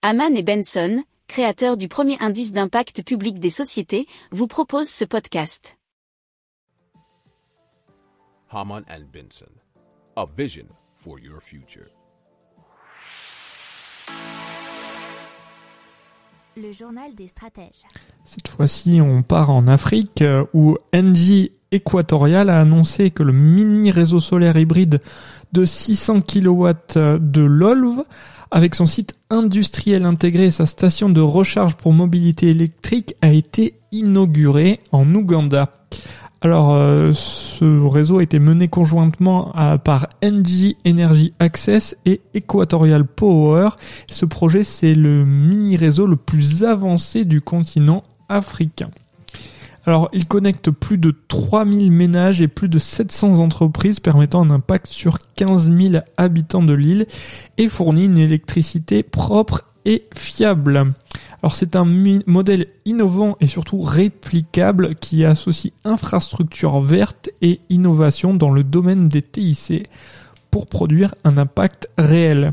Haman et Benson, créateurs du premier indice d'impact public des sociétés, vous proposent ce podcast. Haman and Benson, a vision for your future. Le journal des stratèges. Cette fois-ci, on part en Afrique euh, où Engie Equatorial a annoncé que le mini réseau solaire hybride de 600 kW de LOLV avec son site industriel intégré et sa station de recharge pour mobilité électrique a été inauguré en Ouganda. Alors, euh, ce réseau a été mené conjointement par NG Energy Access et Equatorial Power. Ce projet, c'est le mini réseau le plus avancé du continent africain. Alors, il connecte plus de 3000 ménages et plus de 700 entreprises permettant un impact sur 15 000 habitants de l'île et fournit une électricité propre et fiable. Alors c'est un modèle innovant et surtout réplicable qui associe infrastructure verte et innovation dans le domaine des TIC pour produire un impact réel.